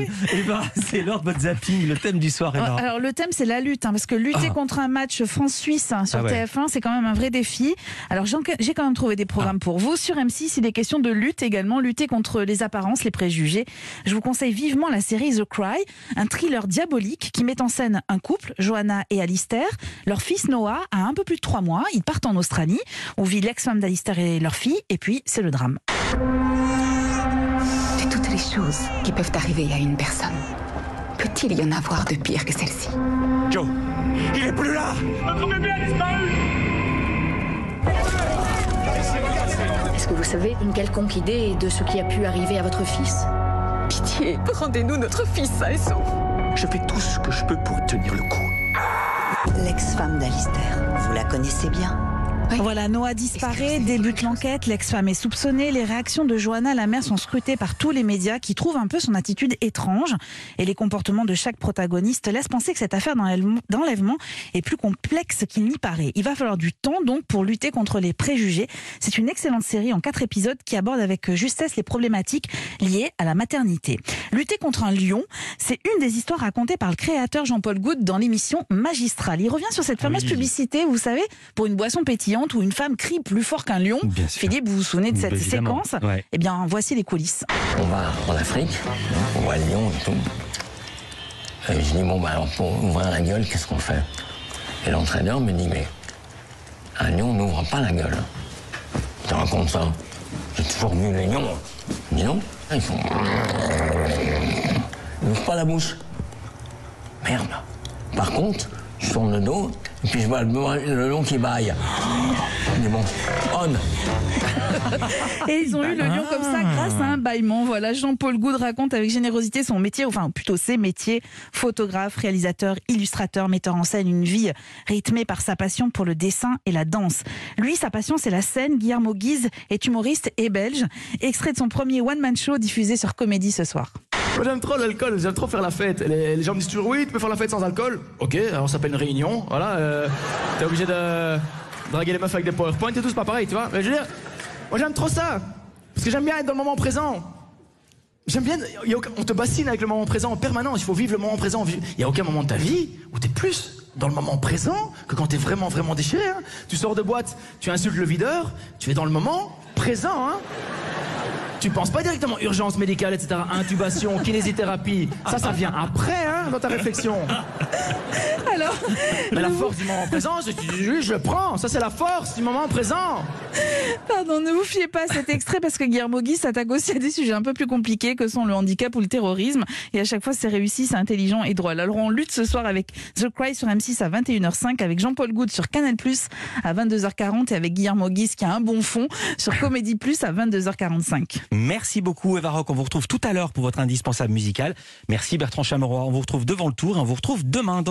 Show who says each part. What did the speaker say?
Speaker 1: Eh ben, c'est l'heure de votre zapping, le thème du soir. Eva.
Speaker 2: Alors le thème c'est la lutte, hein, parce que lutter
Speaker 1: Ah.
Speaker 2: contre un match France-Suisse hein, sur
Speaker 1: Ah ouais.
Speaker 2: TF1, c'est quand même un vrai défi. Alors j'ai quand même trouvé des
Speaker 1: Ah.
Speaker 2: programmes pour vous. Sur M6, il est question de lutte également, lutter contre les apparences, les préjugés. Je vous conseille vivement la série The Cry, un thriller diabolique qui met en scène un couple, Johanna et Alistair. Leur fils Noah a un peu plus de trois mois. Ils partent en Australie, où vit l'ex-femme d'Alistair et leur fille, et puis c'est le drame.
Speaker 3: Les choses qui peuvent arriver à une personne, peut-il y en avoir de pire que celle-ci?
Speaker 4: Joe, il est plus là!
Speaker 5: Est-ce que vous savez une quelconque idée de ce qui a pu arriver à votre fils?
Speaker 3: Pitié, rendez-nous notre fils sain et sauf.
Speaker 4: Je fais tout ce que je peux pour tenir le coup.
Speaker 6: L'ex-femme d'Alistair, vous la connaissez bien?
Speaker 2: Voilà, Noah disparaît, débute l'enquête, l'ex-femme est soupçonnée, les réactions de Johanna, la mère, sont scrutées par tous les médias qui trouvent un peu son attitude étrange et les comportements de chaque protagoniste laissent penser que cette affaire d'enlèvement- est plus complexe qu'il n'y paraît. Il va falloir du temps donc pour lutter contre les préjugés. C'est une excellente série en quatre épisodes qui aborde avec justesse les problématiques liées à la maternité. Lutter contre un lion, c'est une des histoires racontées par le créateur Jean-Paul Goutte dans l'émission Magistral. Il revient sur cette fameuse
Speaker 1: Oui.
Speaker 2: publicité, vous savez, pour une boisson pétillante où une femme crie plus fort qu'un lion. Philippe, vous vous souvenez de cette
Speaker 1: Évidemment.
Speaker 2: séquence?
Speaker 1: Ouais.
Speaker 2: Eh bien, voici les coulisses.
Speaker 7: On va en Afrique, on voit le lion et tout. Et je dis, bon, bah, alors pour ouvrir la gueule, qu'est-ce qu'on fait? Et l'entraîneur me dit, mais un lion n'ouvre pas la gueule. Tu racontes ça? J'ai toujours vu les lions. Je dis non, ils font. Ils n'ouvrent pas la bouche. Merde. Par contre, je tourne le dos, et puis je vois le, lion qui baille. Bon, on.
Speaker 2: Et ils ont eu le lion comme ça grâce à un bâillement. Voilà, Jean-Paul Goude raconte avec générosité son métier, enfin plutôt ses métiers, photographe, réalisateur, illustrateur, metteur en scène, une vie rythmée par sa passion pour le dessin et la danse. Lui, sa passion, c'est la scène. Guillermo Guise est humoriste et belge. Extrait de son premier one-man show diffusé sur Comédie ce soir.
Speaker 8: Moi j'aime trop l'alcool, j'aime trop faire la fête. Les, gens me disent toujours oui, tu peux faire la fête sans alcool. Ok, alors ça s'appelle une réunion, voilà. euh, T'es obligé de draguer les meufs avec des PowerPoint et tout, c'est pas pareil, tu vois. Mais je veux dire, moi j'aime trop ça. Parce que j'aime bien être dans le moment présent. J'aime bien, y a aucun- on te bassine avec le moment présent en permanence, il faut vivre le moment présent. Il n'y a aucun moment de ta vie où t'es plus dans le moment présent que quand t'es vraiment, vraiment déchiré. hein. Tu sors de boîte, tu insultes le videur, tu es dans le moment présent. Hein. Tu penses pas directement urgence médicale, etc., intubation, kinésithérapie. Ça, ça vient après, hein, dans ta réflexion.
Speaker 2: Alors,
Speaker 8: Mais la force du moment présent, je, je, je le prends. Ça, c'est la force du moment présent.
Speaker 2: Pardon, ne vous fiez pas à cet extrait parce que Guillermo Guy s'attaque aussi à des sujets un peu plus compliqués que sont le handicap ou le terrorisme. Et à chaque fois, c'est réussi, c'est intelligent et drôle. Alors, on lutte ce soir avec The Cry sur M6 à 21h05, avec Jean-Paul Goude sur Canal Plus à 22h40 et avec Guillermo Guise qui a un bon fond sur Comédie Plus à 22h45.
Speaker 1: Merci beaucoup Eva Rock. On vous retrouve tout à l'heure pour votre indispensable musical. Merci Bertrand Chameroy. On vous retrouve devant le tour et on vous retrouve demain dans